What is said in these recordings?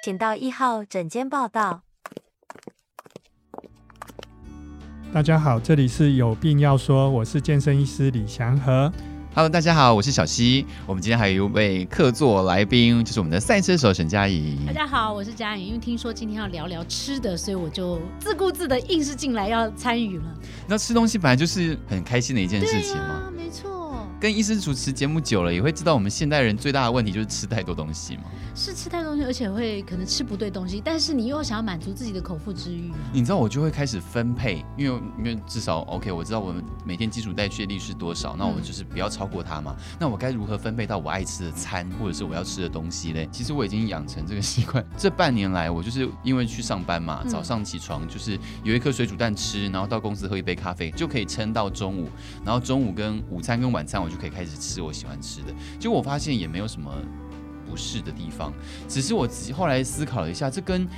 请到一号诊间报道。大家好，这里是有病要说，我是健身医师李祥和。Hello，大家好，我是小溪。我们今天还有一位客座来宾，就是我们的赛车手沈佳宜。大家好，我是佳宜。因为听说今天要聊聊吃的，所以我就自顾自的硬是进来要参与了。那吃东西本来就是很开心的一件事情嘛。跟医师主持节目久了，也会知道我们现代人最大的问题就是吃太多东西嘛。是吃太多东西，而且会可能吃不对东西，但是你又想要满足自己的口腹之欲。你知道我就会开始分配，因为因为至少 OK，我知道我们每天基础代谢率是多少，那我们就是不要超过它嘛。嗯、那我该如何分配到我爱吃的餐，或者是我要吃的东西嘞？其实我已经养成这个习惯，这半年来我就是因为去上班嘛，早上起床就是有一颗水煮蛋吃，然后到公司喝一杯咖啡就可以撑到中午，然后中午跟午餐跟晚餐我就可以开始吃我喜欢吃的。结果我发现也没有什么。不适的地方，只是我自己后来思考了一下，这跟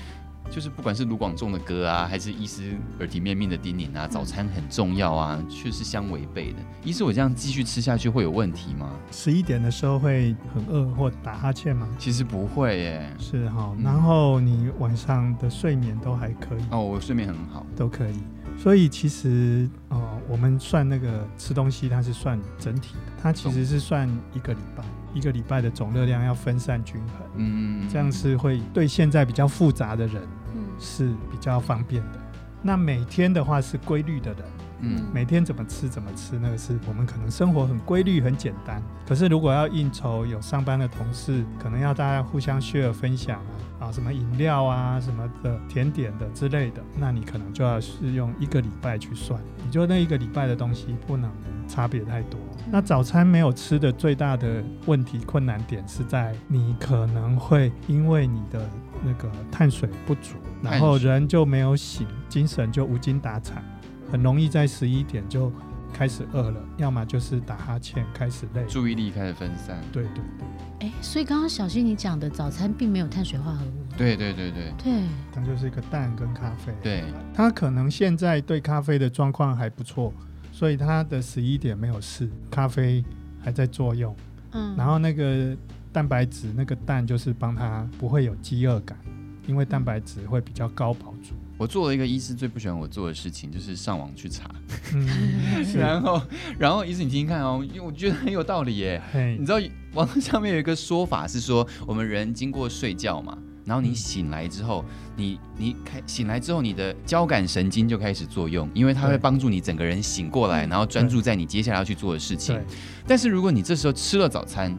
就是不管是卢广仲的歌啊，还是医师耳提面命的叮咛啊，早餐很重要啊，却是相违背的。医师，我这样继续吃下去会有问题吗？十一点的时候会很饿或打哈欠吗？其实不会耶。是哈，然后你晚上的睡眠都还可以哦，我睡眠很好，都可以。所以其实呃，我们算那个吃东西，它是算整体的，它其实是算一个礼拜。一个礼拜的总热量要分散均衡，嗯，这样是会对现在比较复杂的人，嗯，是比较方便的。那每天的话是规律的人，嗯，每天怎么吃怎么吃，那个是我们可能生活很规律很简单。可是如果要应酬有上班的同事，可能要大家互相 share 分享啊，啊什么饮料啊什么的甜点的之类的，那你可能就要是用一个礼拜去算，你就那一个礼拜的东西不能差别太多。那早餐没有吃的最大的问题困难点是在你可能会因为你的那个碳水不足，然后人就没有醒，精神就无精打采，很容易在十一点就开始饿了，要么就是打哈欠开始累，注意力开始分散。对对对。哎，所以刚刚小溪你讲的早餐并没有碳水化合物。对对对对。对。它就是一个蛋跟咖啡。对。他可能现在对咖啡的状况还不错。所以他的十一点没有事，咖啡还在作用，嗯，然后那个蛋白质那个蛋就是帮他不会有饥饿感，因为蛋白质会比较高饱足。我做了一个医师最不喜欢我做的事情，就是上网去查，嗯、然后然后医师你听听看哦，因为我觉得很有道理耶，你知道网络上面有一个说法是说，我们人经过睡觉嘛。然后你醒来之后，你你开醒来之后，你的交感神经就开始作用，因为它会帮助你整个人醒过来，然后专注在你接下来要去做的事情。但是如果你这时候吃了早餐，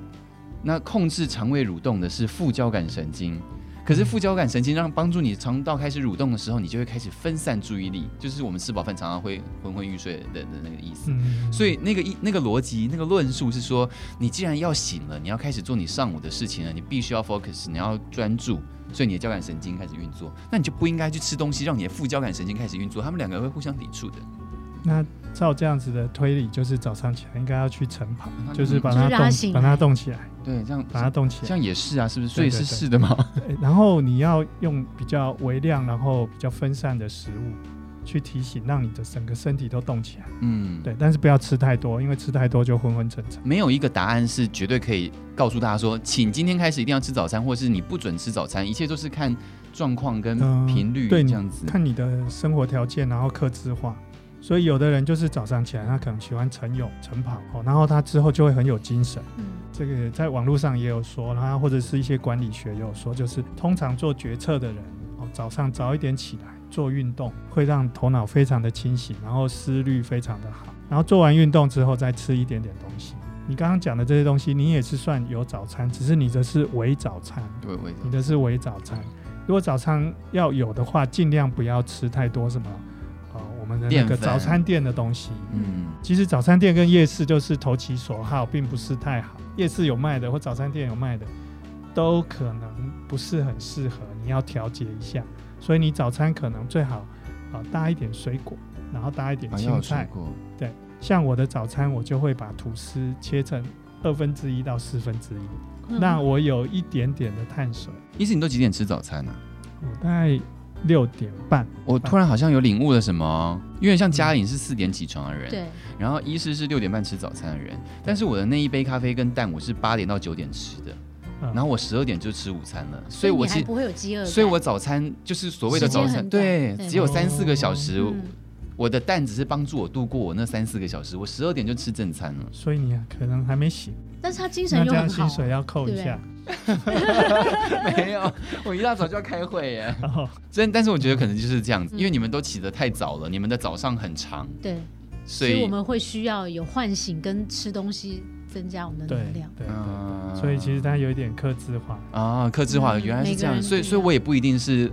那控制肠胃蠕动的是副交感神经。可是副交感神经让帮助你肠道开始蠕动的时候，你就会开始分散注意力，就是我们吃饱饭常常会昏昏欲睡的的那个意思。所以那个一那个逻辑那个论述是说，你既然要醒了，你要开始做你上午的事情了，你必须要 focus，你要专注，所以你的交感神经开始运作，那你就不应该去吃东西，让你的副交感神经开始运作，他们两个会互相抵触的。那照这样子的推理，就是早上起来应该要去晨跑，就是把它动，把它动起来。对，这样把它动起来，这样也是啊，是不是？所以是是的嘛？然后你要用比较微量，然后比较分散的食物去提醒，让你的整个身体都动起来。嗯，对，但是不要吃太多，因为吃太多就昏昏沉沉。没有一个答案是绝对可以告诉大家说，请今天开始一定要吃早餐，或是你不准吃早餐，一切都是看状况跟频率，对，这样子，看你的生活条件，然后克制化。所以有的人就是早上起来，他可能喜欢晨泳、晨跑，哦然后他之后就会很有精神。嗯，这个在网络上也有说，然后或者是一些管理学也有说，就是通常做决策的人，哦，早上早一点起来做运动，会让头脑非常的清醒，然后思虑非常的好。然后做完运动之后再吃一点点东西。你刚刚讲的这些东西，你也是算有早餐，只是你的是伪早餐。对，伪。你的是伪早餐。如果早餐要有的话，尽量不要吃太多什么。那个早餐店的东西，嗯，其实早餐店跟夜市就是投其所好，并不是太好。夜市有卖的或早餐店有卖的，都可能不是很适合，你要调节一下。所以你早餐可能最好啊搭一点水果，然后搭一点青菜。对，像我的早餐，我就会把吐司切成二分之一到四分之一，嗯、那我有一点点的碳水。意思，你都几点吃早餐呢、啊？我大概。六点半，我突然好像有领悟了什么，因为像嘉颖是四点起床的人，对，然后医师是六点半吃早餐的人，但是我的那一杯咖啡跟蛋，我是八点到九点吃的，然后我十二点就吃午餐了，所以我其实不会有饥饿，所以我早餐就是所谓的早餐，对，只有三四个小时。我的蛋只是帮助我度过我那三四个小时，我十二点就吃正餐了。所以你可能还没醒，但是他精神又很好，薪水要扣一下。没有，我一大早就要开会耶。真，但是我觉得可能就是这样子，因为你们都起得太早了，你们的早上很长。对，所以我们会需要有唤醒跟吃东西，增加我们的能量。对对，所以其实它有一点克制化啊，克制化原来是这样，所以所以我也不一定是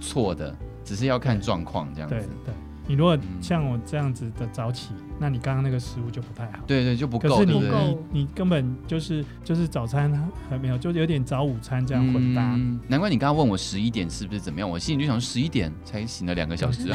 错的，只是要看状况这样子。对。你如果像我这样子的早起，那你刚刚那个食物就不太好。对对，就不够。可是你你你根本就是就是早餐还没有，就有点早午餐这样混搭。难怪你刚刚问我十一点是不是怎么样，我心里就想十一点才醒了两个小时。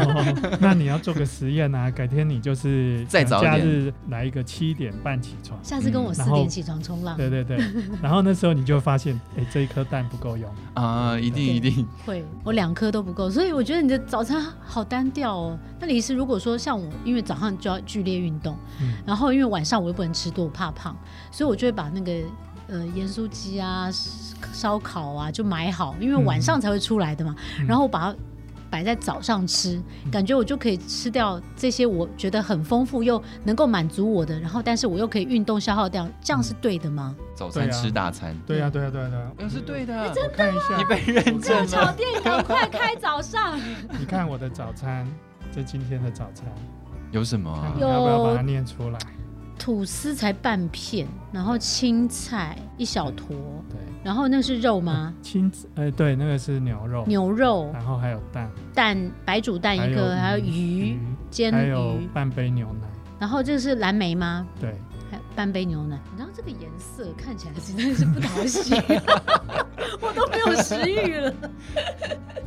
那你要做个实验啊，改天你就是再早点，假日来一个七点半起床。下次跟我四点起床冲浪。对对对，然后那时候你就发现，哎，这一颗蛋不够用啊，一定一定会，我两颗都不够，所以我觉得你的早餐好单调。哦，那李医师，如果说像我，因为早上就要剧烈运动，嗯、然后因为晚上我又不能吃多，我怕胖，所以我就会把那个呃盐酥鸡啊、烧烤啊就买好，因为晚上才会出来的嘛，嗯、然后我把它摆在早上吃，嗯、感觉我就可以吃掉这些我觉得很丰富又能够满足我的，然后但是我又可以运动消耗掉，这样是对的吗？早餐吃大餐，对呀对呀对呀对呀，那是对的。你真的吗？你被认证了。热炒店赶快开早上。你看我的早餐。这今天的早餐有什么、啊？要不要把它念出来？吐司才半片，然后青菜一小坨，对，然后那是肉吗？青，呃，对，那个是牛肉，牛肉，然后还有蛋，蛋白煮蛋一个，还有鱼煎鱼，还有半杯牛奶，然后这是蓝莓吗？对。还半杯牛奶，你知道这个颜色看起来实在是不讨喜，我都没有食欲了。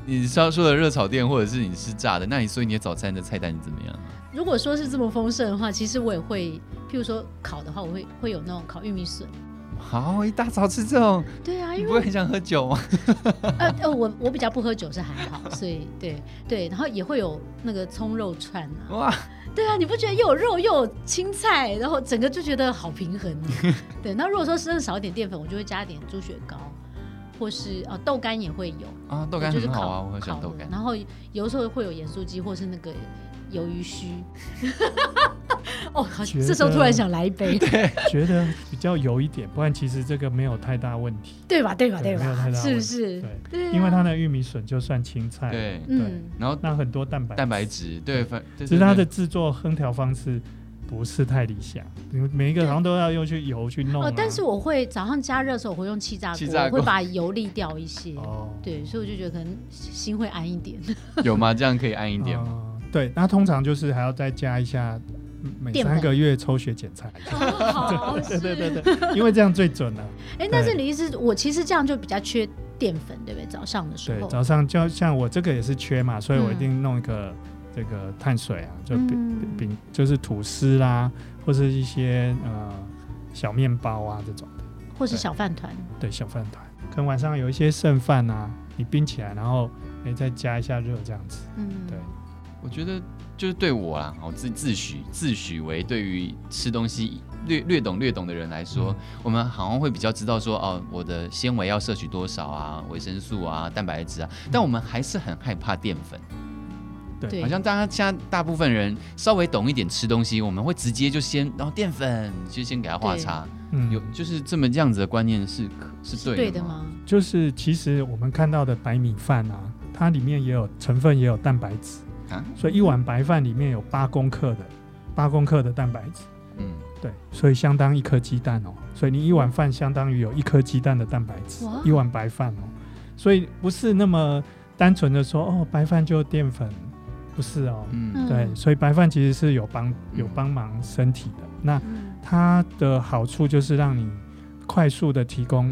你刚刚说的热炒店，或者是你是炸的，那你所以你的早餐的菜单是怎么样？如果说是这么丰盛的话，其实我也会，譬如说烤的话，我会会有那种烤玉米笋。好，一大早吃这种，对啊，因为你不会很想喝酒吗？呃呃，我我比较不喝酒是还好，所以对对，然后也会有那个葱肉串啊。哇。对啊，你不觉得又有肉又有青菜，然后整个就觉得好平衡呢？对，那如果说是少一点淀粉，我就会加点猪血糕，或是啊豆干也会有啊，豆干很好啊，我很喜欢豆干。然后有时候会有盐酥鸡，或是那个鱿鱼须。哦，好，这时候突然想来一杯，对，觉得比较油一点，不然其实这个没有太大问题，对吧？对吧？对吧？没有太大，是不是？对，因为它的玉米笋就算青菜，对对，然后那很多蛋白蛋白质，对，反只是它的制作烹调方式不是太理想，每一个好像都要用去油去弄。哦，但是我会早上加热的时候，我会用气炸锅，会把油沥掉一些。哦，对，所以我就觉得可能心会安一点。有吗？这样可以安一点吗？对，那通常就是还要再加一下。每三个月抽血检查一下，好，对对对对，因为这样最准了。哎，但是李医师，我其实这样就比较缺淀粉，对不对？早上的时候，对，早上就像我这个也是缺嘛，所以我一定弄一个这个碳水啊，就饼饼就是吐司啦，或是一些呃小面包啊这种的，或是小饭团。对，小饭团，可能晚上有一些剩饭啊，你冰起来，然后哎再加一下热这样子。嗯，对，我觉得。就是对我啊，我自自诩自诩为对于吃东西略略懂略懂的人来说，嗯、我们好像会比较知道说哦，我的纤维要摄取多少啊，维生素啊，蛋白质啊，但我们还是很害怕淀粉。对，好像大家现在大部分人稍微懂一点吃东西，我们会直接就先然后淀粉就先给它画叉。嗯，有就是这么这样子的观念是是对的吗？对的吗？就是其实我们看到的白米饭啊，它里面也有成分也有蛋白质。啊、所以一碗白饭里面有八公克的八公克的蛋白质，嗯，对，所以相当一颗鸡蛋哦。所以你一碗饭相当于有一颗鸡蛋的蛋白质，一碗白饭哦。所以不是那么单纯的说哦，白饭就淀粉，不是哦。嗯，对，所以白饭其实是有帮有帮忙身体的。那它的好处就是让你快速的提供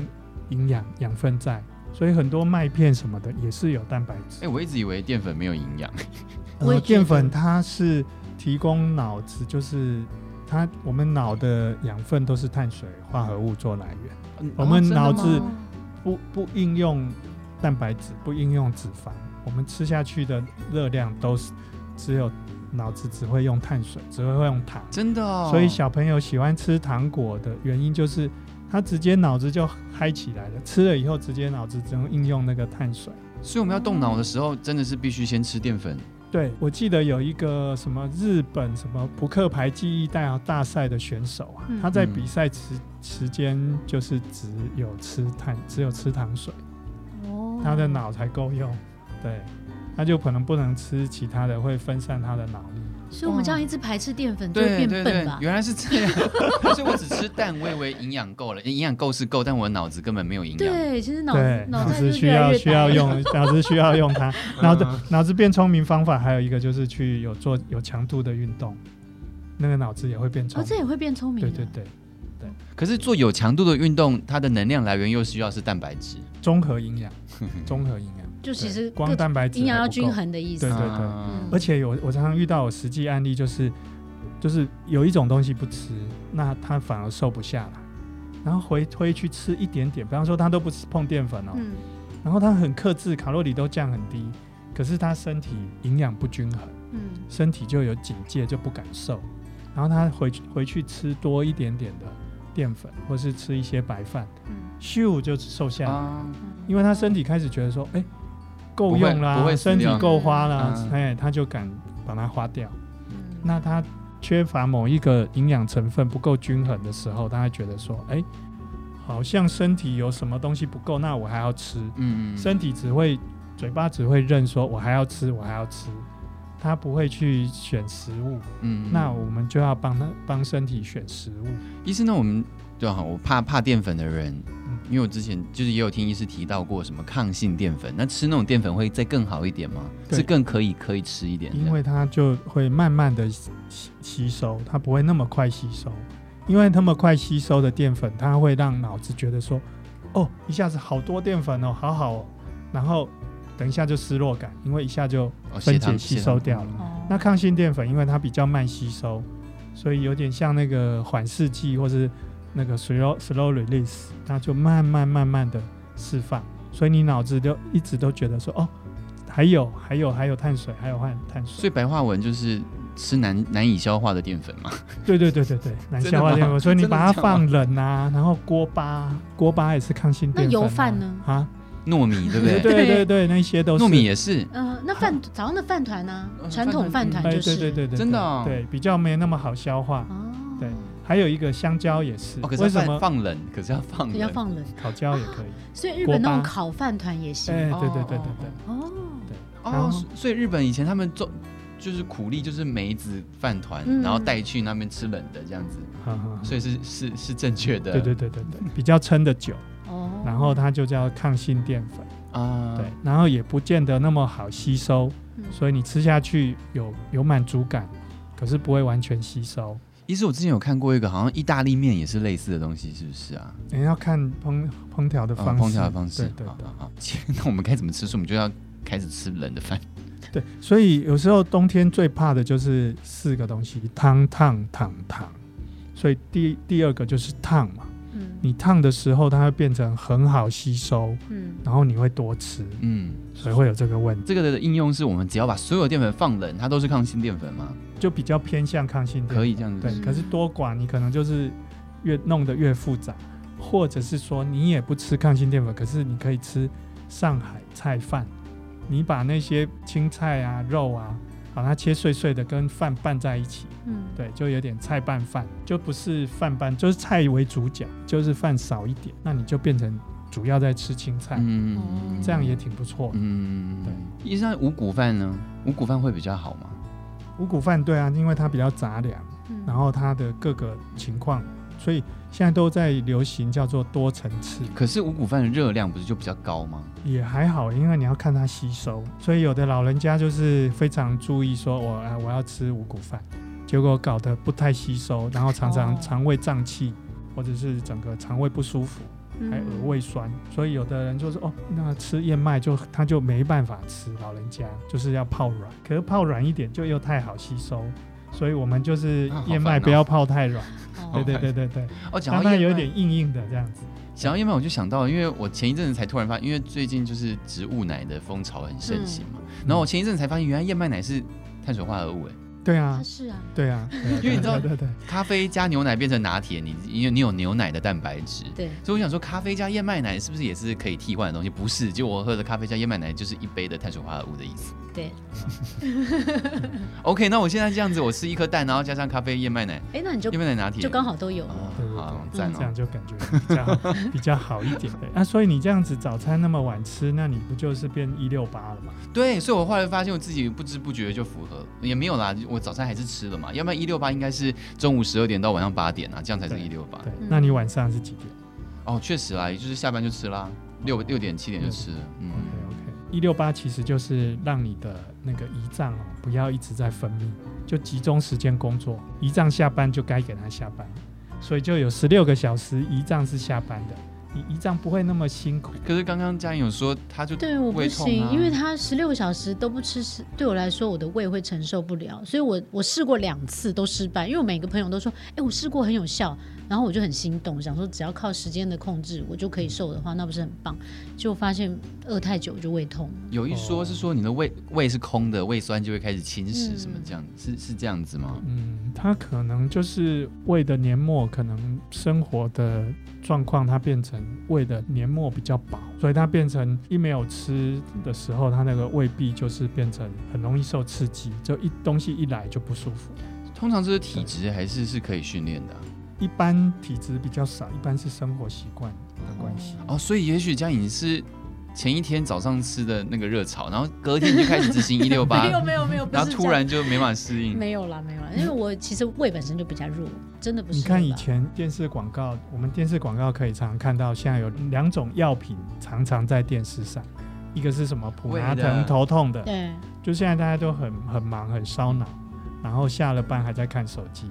营养养分在，所以很多麦片什么的也是有蛋白质。哎、欸，我一直以为淀粉没有营养。呃，淀粉它是提供脑子，就是它我们脑的养分都是碳水化合物做来源。嗯、我们脑子不不应用蛋白质，不应用脂肪，我们吃下去的热量都是只有脑子只会用碳水，只会用糖。真的哦。所以小朋友喜欢吃糖果的原因就是他直接脑子就嗨起来了，吃了以后直接脑子只能应用那个碳水。所以我们要动脑的时候，真的是必须先吃淀粉。对，我记得有一个什么日本什么扑克牌记忆大大赛的选手啊，嗯、他在比赛时时间就是只有吃碳，只有吃糖水，哦，他的脑才够用，对，他就可能不能吃其他的，会分散他的脑力。所以我们这样一直排斥淀粉，就会变笨吧？原来是这样，所以我只吃蛋，我以为营养够了，营养够是够，但我的脑子根本没有营养。对，其实脑脑子需要需要用，脑子需要用它。脑子脑子变聪明方法还有一个就是去有做有强度的运动，那个脑子也会变聪明。哦，这也会变聪明。对对对对。可是做有强度的运动，它的能量来源又需要是蛋白质，综合营养，综合营养。就其实光蛋白质营养要均衡的意思。对对对，嗯、而且有我常常遇到有实际案例，就是就是有一种东西不吃，那他反而瘦不下来，然后回推去吃一点点，比方说他都不吃碰淀粉哦，嗯、然后他很克制，卡路里都降很低，可是他身体营养不均衡，嗯、身体就有警戒，就不敢瘦，然后他回回去吃多一点点的淀粉，或是吃一些白饭，嗯、咻就瘦下来，啊、因为他身体开始觉得说，哎、欸。够用啦，身体够花啦，哎，他就敢把它花掉。嗯、那他缺乏某一个营养成分不够均衡的时候，他会觉得说，哎、欸，好像身体有什么东西不够，那我还要吃。嗯嗯，身体只会嘴巴只会认说，我还要吃，我还要吃，他不会去选食物。嗯，那我们就要帮他帮身体选食物。医生，那我们对哈，我怕怕淀粉的人。因为我之前就是也有听医师提到过什么抗性淀粉，那吃那种淀粉会再更好一点吗？对是更可以可以吃一点？因为它就会慢慢的吸吸收，它不会那么快吸收。因为那么快吸收的淀粉，它会让脑子觉得说，哦，一下子好多淀粉哦，好好哦，然后等一下就失落感，因为一下就分解吸收掉了。哦、那抗性淀粉因为它比较慢吸收，所以有点像那个缓释剂或是。那个 slow slow release，它就慢慢慢慢的释放，所以你脑子就一直都觉得说，哦，还有还有还有碳水，还有换碳水。所以白话文就是吃难难以消化的淀粉嘛。对对对对对，难消化淀粉，所以你把它放冷啊，然后锅巴锅巴也是抗性淀粉。那油饭呢？啊，糯米对不对？对对对，那些都是。糯米也是。嗯，那饭早上的饭团呢？传统饭团就是。对对对对，真的。对，比较没那么好消化。哦。对。还有一个香蕉也是，为什么放冷？可是要放冷，要放冷，烤焦也可以。所以日本那种烤饭团也行。哎，对对对对对。哦，对哦，所以日本以前他们做就是苦力，就是梅子饭团，然后带去那边吃冷的这样子。所以是是是正确的。对对对对对，比较撑得久。哦。然后它就叫抗性淀粉啊。对，然后也不见得那么好吸收，所以你吃下去有有满足感，可是不会完全吸收。其实我之前有看过一个，好像意大利面也是类似的东西，是不是啊？你要看烹烹调的方式，烹调的方式。对对对。好，那我们该怎么吃？我们就要开始吃冷的饭。对，所以有时候冬天最怕的就是四个东西：汤、烫、烫、烫。所以第第二个就是烫嘛。你烫的时候，它会变成很好吸收，嗯，然后你会多吃，嗯，所以会有这个问题。这个的应用是我们只要把所有淀粉放冷，它都是抗性淀粉吗？就比较偏向抗性淀粉，可以这样子。对，可是多寡你可能就是越弄得越复杂，或者是说你也不吃抗性淀粉，可是你可以吃上海菜饭，你把那些青菜啊、肉啊。把它切碎碎的，跟饭拌在一起，嗯，对，就有点菜拌饭，就不是饭拌，就是菜为主角，就是饭少一点，那你就变成主要在吃青菜，嗯，这样也挺不错，嗯，对。医生，五谷饭呢？五谷饭会比较好吗？五谷饭对啊，因为它比较杂粮，然后它的各个情况。所以现在都在流行叫做多层次。可是五谷饭的热量不是就比较高吗？也还好，因为你要看它吸收。所以有的老人家就是非常注意，说我啊我要吃五谷饭，结果搞得不太吸收，然后常常肠胃胀气，或者是整个肠胃不舒服，还有胃酸。所以有的人就是哦，那吃燕麦就他就没办法吃，老人家就是要泡软，可是泡软一点就又太好吸收。所以我们就是燕麦不要泡太软，对对对对对。哦，讲到有点硬硬的这样子。讲到燕麦，我就想到，因为我前一阵子才突然发现，因为最近就是植物奶的风潮很盛行嘛。然后我前一阵子才发现，原来燕麦奶是碳水化合物哎。对啊，是啊，对啊，因为你知道，对对，咖啡加牛奶变成拿铁，你因为你有牛奶的蛋白质，对，所以我想说，咖啡加燕麦奶是不是也是可以替换的东西？不是，就我喝的咖啡加燕麦奶就是一杯的碳水化合物的意思。对。OK，那我现在这样子，我吃一颗蛋，然后加上咖啡燕麦奶，哎，那你就燕麦奶拿铁就刚好都有。好，这样就感觉比较 比较好一点。那所以你这样子早餐那么晚吃，那你不就是变一六八了吗？对，所以我后来发现我自己不知不觉就符合，也没有啦，我早餐还是吃了嘛。要不然一六八应该是中午十二点到晚上八点啊，这样才是一六八。对，那你晚上是几点？哦，确实啦，也就是下班就吃啦，六六点七点就吃了。嗯，OK OK，一六八其实就是让你的那个胰脏哦不要一直在分泌，就集中时间工作，胰脏下班就该给他下班，所以就有十六个小时胰脏是下班的。你胰脏不会那么辛苦。可是刚刚嘉颖有说，他就、啊、对我不行，因为他十六个小时都不吃，是对我来说，我的胃会承受不了。所以我我试过两次都失败，因为我每个朋友都说，哎、欸，我试过很有效，然后我就很心动，想说只要靠时间的控制，我就可以瘦的话，那不是很棒？结果发现饿太久就胃痛。有一说是说你的胃胃是空的，胃酸就会开始侵蚀，什么这样、嗯、是是这样子吗？嗯，它可能就是胃的黏膜，可能生活的状况，它变成。胃的黏膜比较薄，所以它变成一没有吃的时候，它那个胃壁就是变成很容易受刺激，就一东西一来就不舒服。通常这是体质还是是可以训练的啊？一般体质比较少，一般是生活习惯的关系。哦，所以也许佳颖是。前一天早上吃的那个热炒，然后隔天就开始执行 一六八，没有没有没有，然后突然就没法适应。没有啦没有啦，因为我其实胃本身就比较弱，真的不是。你看以前电视广告，我们电视广告可以常常看到，现在有两种药品常常在电视上，一个是什么普拿疼头痛的，对，就现在大家都很很忙很烧脑，然后下了班还在看手机，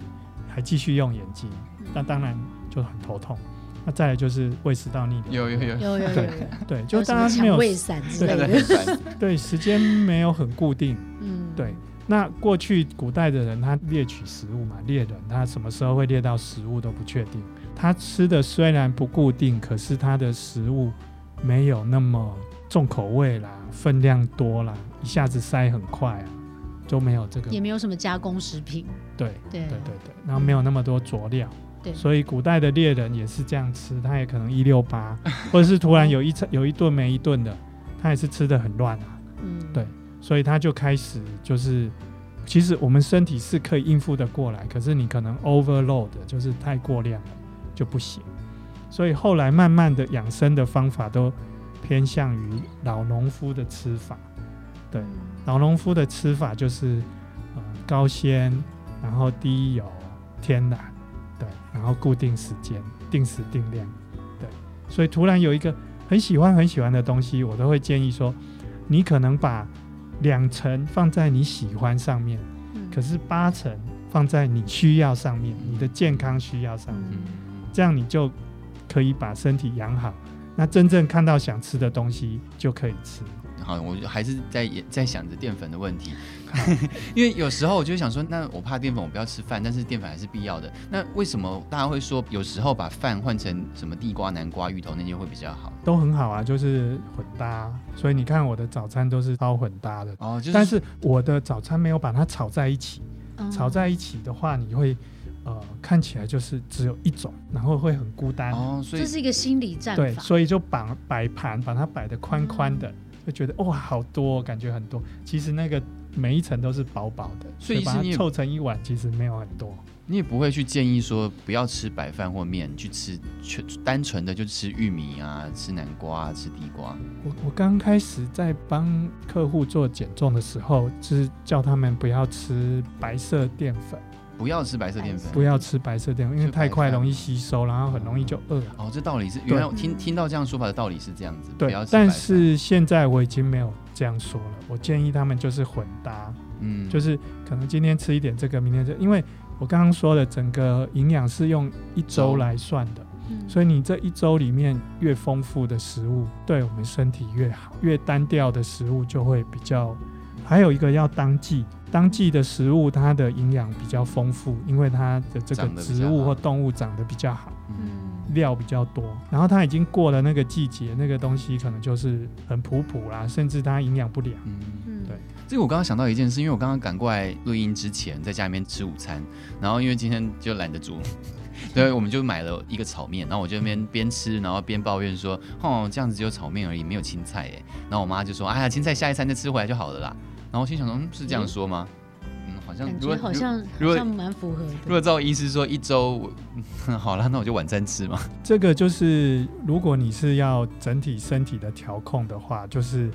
还继续用眼睛，那当然就很头痛。那再来就是胃食道逆流，有有有有有对对，就大家没有胃散之类的，对，对时间没有很固定，嗯，对。那过去古代的人他猎取食物嘛，猎人他什么时候会猎到食物都不确定。他吃的虽然不固定，可是他的食物没有那么重口味啦，分量多啦，一下子塞很快啊，都没有这个，也没有什么加工食品，对对对对对，然后没有那么多佐料。对所以古代的猎人也是这样吃，他也可能一六八，或者是突然有一餐有一顿没一顿的，他也是吃的很乱啊。嗯，对，所以他就开始就是，其实我们身体是可以应付的过来，可是你可能 overload 就是太过量了就不行。所以后来慢慢的养生的方法都偏向于老农夫的吃法。对，老农夫的吃法就是呃高纤，然后低油，天然。对然后固定时间，定时定量，对，所以突然有一个很喜欢很喜欢的东西，我都会建议说，你可能把两成放在你喜欢上面，嗯、可是八成放在你需要上面，你的健康需要上面，嗯、这样你就可以把身体养好。那真正看到想吃的东西就可以吃。好，我还是在在想着淀粉的问题，因为有时候我就想说，那我怕淀粉，我不要吃饭，但是淀粉还是必要的。那为什么大家会说，有时候把饭换成什么地瓜、南瓜、芋头那些会比较好？都很好啊，就是混搭。所以你看我的早餐都是超混搭的哦，就是、但是我的早餐没有把它炒在一起。嗯、炒在一起的话，你会呃看起来就是只有一种，然后会很孤单哦。所以这是一个心理战法。对，所以就绑摆盘把它摆得宽宽的。嗯就觉得哇，好多，感觉很多。其实那个每一层都是薄薄的，所以把它凑成一碗，其实没有很多。你也不会去建议说不要吃白饭或面，去吃全单纯的就吃玉米啊，吃南瓜啊，吃地瓜。我我刚开始在帮客户做减重的时候，就是叫他们不要吃白色淀粉。不要吃白色淀粉，不要吃白色淀粉，因为太快容易吸收，然后很容易就饿。哦，这道理是原来我听听到这样说法的道理是这样子。对，但是现在我已经没有这样说了。我建议他们就是混搭，嗯，就是可能今天吃一点这个，明天这个，因为我刚刚说的整个营养是用一周来算的，所以你这一周里面越丰富的食物，对我们身体越好；越单调的食物就会比较。还有一个要当季。当季的食物，它的营养比较丰富，因为它的这个植物或动物长得比较好。嗯，料比较多，然后它已经过了那个季节，那个东西可能就是很普普啦，甚至它营养不良。嗯，对。这个我刚刚想到一件事，因为我刚刚赶过来录音之前，在家里面吃午餐，然后因为今天就懒得煮。对，我们就买了一个炒面，然后我就那边边吃，然后边抱怨说：“哦，这样子只有炒面而已，没有青菜耶。”然后我妈就说：“哎呀，青菜下一餐再吃回来就好了啦。”然后我心想说：“嗯，是这样说吗？”嗯，好像如果好像如果好像蛮符合的。如果照医师说一周，好了，那我就晚餐吃嘛。这个就是如果你是要整体身体的调控的话，就是。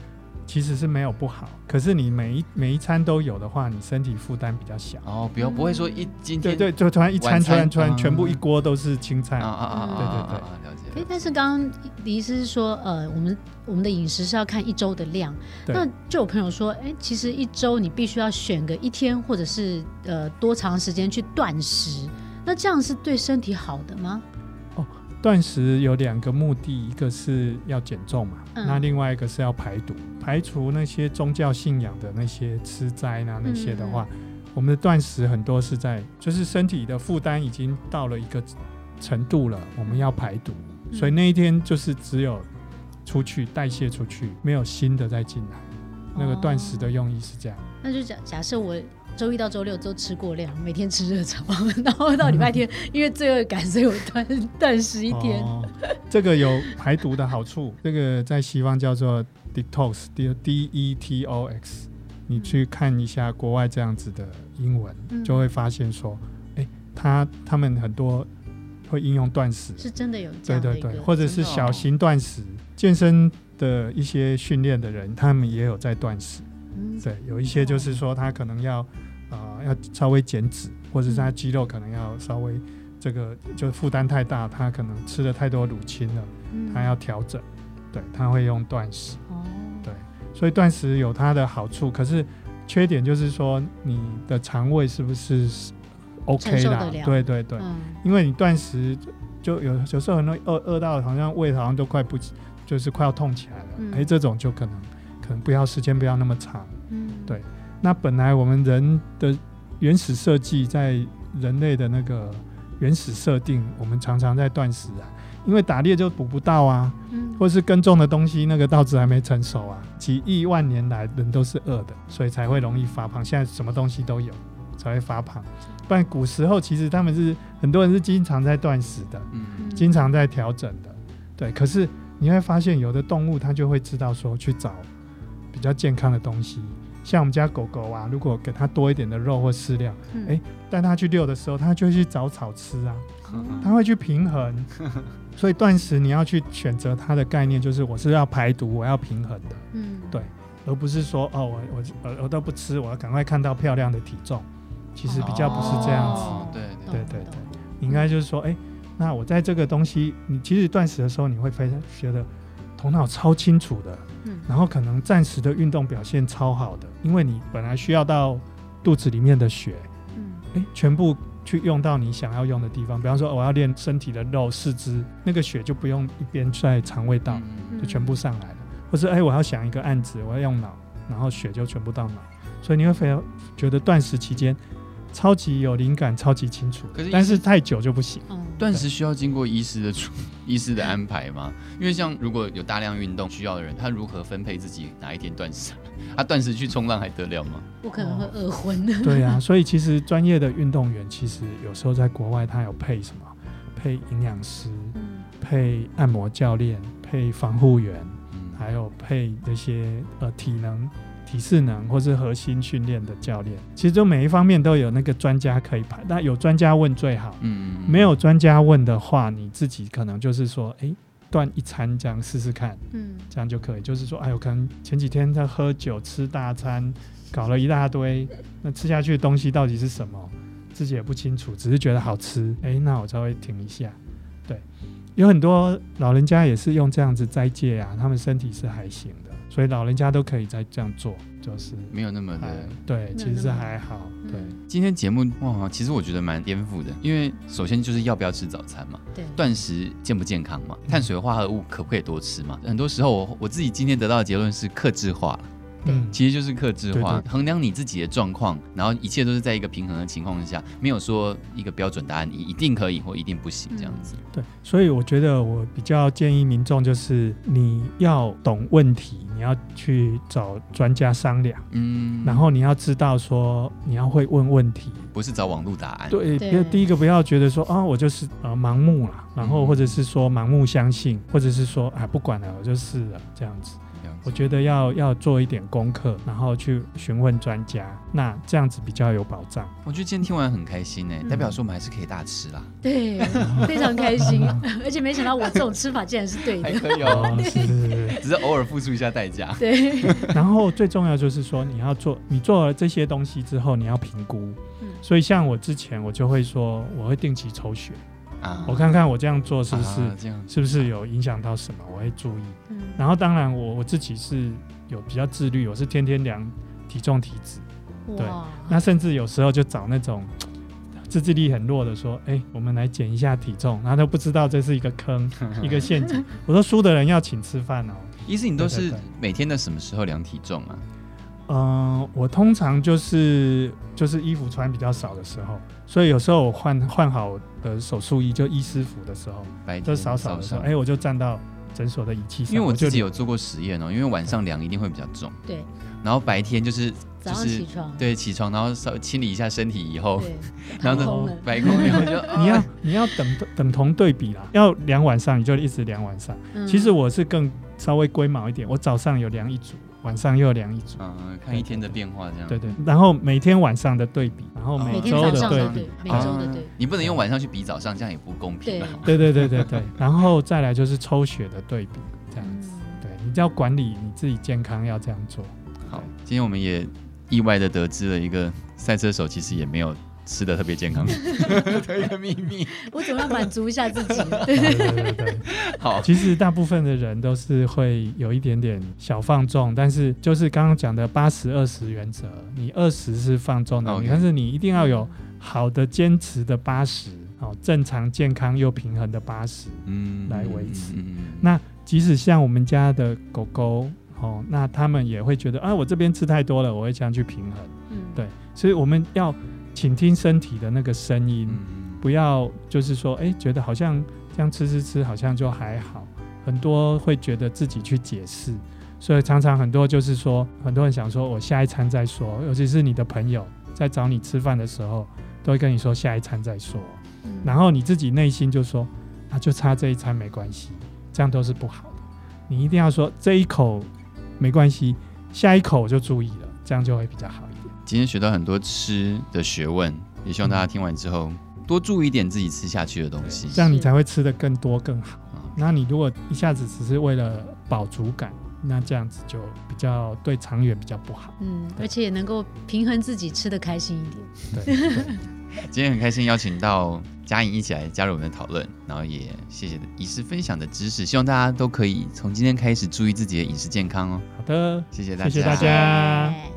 其实是没有不好，可是你每一每一餐都有的话，你身体负担比较小哦。比如不会说一今天对对，就突然一餐突然突然全部一锅都是青菜啊啊啊！对对对，了解。哎，但是刚刚李医师是说，呃，我们我们的饮食是要看一周的量。那就有朋友说，哎，其实一周你必须要选个一天，或者是呃多长时间去断食，那这样是对身体好的吗？哦断食有两个目的，一个是要减重嘛，嗯、那另外一个是要排毒，排除那些宗教信仰的那些吃斋啊那些的话，嗯、我们的断食很多是在就是身体的负担已经到了一个程度了，我们要排毒，嗯、所以那一天就是只有出去代谢出去，没有新的再进来。那个断食的用意是这样。哦、那就假假设我。周一到周六都吃过量，每天吃热炒，然后到礼拜天，因为罪恶感，所以我断断食一天。哦，这个有排毒的好处，这个在西方叫做 detox，d d e t o x。你去看一下国外这样子的英文，嗯、就会发现说，哎，他他们很多会应用断食，是真的有的对对对，或者是小型断食，健身的一些训练的人，他们也有在断食。嗯、对，有一些就是说他可能要。啊、呃，要稍微减脂，或者是他肌肉可能要稍微这个就负担太大，他可能吃了太多乳清了，嗯、他要调整，对，他会用断食，哦、对，所以断食有它的好处，可是缺点就是说你的肠胃是不是 OK 啦？对对对，嗯、因为你断食就有有时候很多饿饿到好像胃好像都快不就是快要痛起来了，哎、嗯，这种就可能可能不要时间不要那么长，嗯，对。那本来我们人的原始设计，在人类的那个原始设定，我们常常在断食啊，因为打猎就捕不到啊，嗯，或是耕种的东西那个稻子还没成熟啊，几亿万年来人都是饿的，所以才会容易发胖。现在什么东西都有，才会发胖。不然古时候其实他们是很多人是经常在断食的，嗯，经常在调整的，对。可是你会发现，有的动物它就会知道说去找比较健康的东西。像我们家狗狗啊，如果给它多一点的肉或饲料，哎、嗯，带它去遛的时候，它就会去找草吃啊，它会去平衡。所以断食你要去选择它的概念，就是我是要排毒，我要平衡的，嗯，对，而不是说哦，我我我我都不吃，我要赶快看到漂亮的体重，其实比较不是这样子。哦、对对对对，你应该就是说，哎，那我在这个东西，你其实断食的时候，你会非常觉得头脑超清楚的。嗯然后可能暂时的运动表现超好的，因为你本来需要到肚子里面的血，嗯，诶，全部去用到你想要用的地方。比方说，我要练身体的肉、四肢，那个血就不用一边在肠胃道，就全部上来了。或是诶，我要想一个案子，我要用脑，然后血就全部到脑。所以你会非常觉得断食期间。超级有灵感，超级清楚。可是，但是太久就不行。嗯断食需要经过医师的处 医师的安排吗？因为像如果有大量运动需要的人，他如何分配自己哪一天断食？他断食去冲浪还得了吗？不可能会饿昏的。对啊，所以其实专业的运动员，其实有时候在国外他有配什么？配营养师，嗯、配按摩教练，配防护员，嗯、还有配那些呃体能。体适能或是核心训练的教练，其实就每一方面都有那个专家可以排。那有专家问最好，嗯，没有专家问的话，你自己可能就是说，哎，断一餐这样试试看，嗯，这样就可以。就是说，哎，我可能前几天在喝酒吃大餐，搞了一大堆，那吃下去的东西到底是什么，自己也不清楚，只是觉得好吃，哎，那我稍微停一下。对，有很多老人家也是用这样子斋戒啊，他们身体是还行的。所以老人家都可以再这样做，就是没有那么的对，其实还好。对，今天节目哇，其实我觉得蛮颠覆的，因为首先就是要不要吃早餐嘛，对，断食健不健康嘛，碳水化合物可不可以多吃嘛？很多时候我我自己今天得到的结论是克制化了，嗯，其实就是克制化，衡量你自己的状况，然后一切都是在一个平衡的情况下，没有说一个标准答案，你一定可以或一定不行这样子。对，所以我觉得我比较建议民众就是你要懂问题，你要去找专家商量，嗯，然后你要知道说你要会问问题，不是找网络答案。对，对。第一个不要觉得说啊，我就是呃盲目了，然后或者是说盲目相信，或者是说啊不管了，我就是了这样子。我觉得要要做一点功课，然后去询问专家，那这样子比较有保障。我觉得今天听完很开心呢，嗯、代表说我们还是可以大吃啦。对，非常开心，而且没想到我这种吃法竟然是对的。还可以哦，只是偶尔付出一下代价。对。然后最重要就是说，你要做，你做了这些东西之后，你要评估。嗯。所以像我之前，我就会说，我会定期抽血。啊，我看看我这样做是不是、啊、是不是有影响到什么，我会注意。嗯、然后当然我我自己是有比较自律，我是天天量体重体脂。对，那甚至有时候就找那种自制力很弱的说，哎、欸，我们来减一下体重，然后都不知道这是一个坑，一个陷阱。我说输的人要请吃饭哦。意思你都是每天的什么时候量体重啊？嗯、呃，我通常就是就是衣服穿比较少的时候，所以有时候我换换好的手术衣就医师服的时候，白天就少少的时候，哎、欸，我就站到诊所的仪器上。因为我自己有做过实验哦，因为晚上量一定会比较重，对。然后白天就是早上起床，对，起床然后稍微清理一下身体以后，然后白空以后就 你要你要等等同对比啦，要量晚上你就一直量晚上。嗯、其实我是更稍微龟毛一点，我早上有量一组。晚上又量一组，嗯，看一天的变化这样。对对，然后每天晚上的对比，然后每周的对比，每周的对比。你不能用晚上去比早上，这样也不公平。对对对对对，然后再来就是抽血的对比，这样子。对，你要管理你自己健康，要这样做。好，今天我们也意外的得知了一个赛车手其实也没有。吃的特别健康 的一个秘密，我总要满足一下自己。对对对对，好。其实大部分的人都是会有一点点小放纵，但是就是刚刚讲的八十二十原则，你二十是放纵的，Okay. 但是你一定要有好的坚持的八十，哦，正常健康又平衡的八十，嗯，来维持。嗯嗯嗯、那即使像我们家的狗狗，哦，那他们也会觉得啊，我这边吃太多了，我会这样去平衡。嗯，对，所以我们要。倾听身体的那个声音，不要就是说，哎、欸，觉得好像这样吃吃吃，好像就还好。很多会觉得自己去解释，所以常常很多就是说，很多人想说我下一餐再说，尤其是你的朋友在找你吃饭的时候，都会跟你说下一餐再说。然后你自己内心就说，啊，就差这一餐没关系，这样都是不好的。你一定要说这一口没关系，下一口我就注意了，这样就会比较好。今天学到很多吃的学问，也希望大家听完之后多注意一点自己吃下去的东西，这样你才会吃的更多更好。那你如果一下子只是为了饱足感，那这样子就比较对长远比较不好。嗯，而且也能够平衡自己吃的开心一点。对。对今天很开心邀请到嘉颖一起来加入我们的讨论，然后也谢谢医师分享的知识，希望大家都可以从今天开始注意自己的饮食健康哦。好的，谢谢大家，谢谢大家。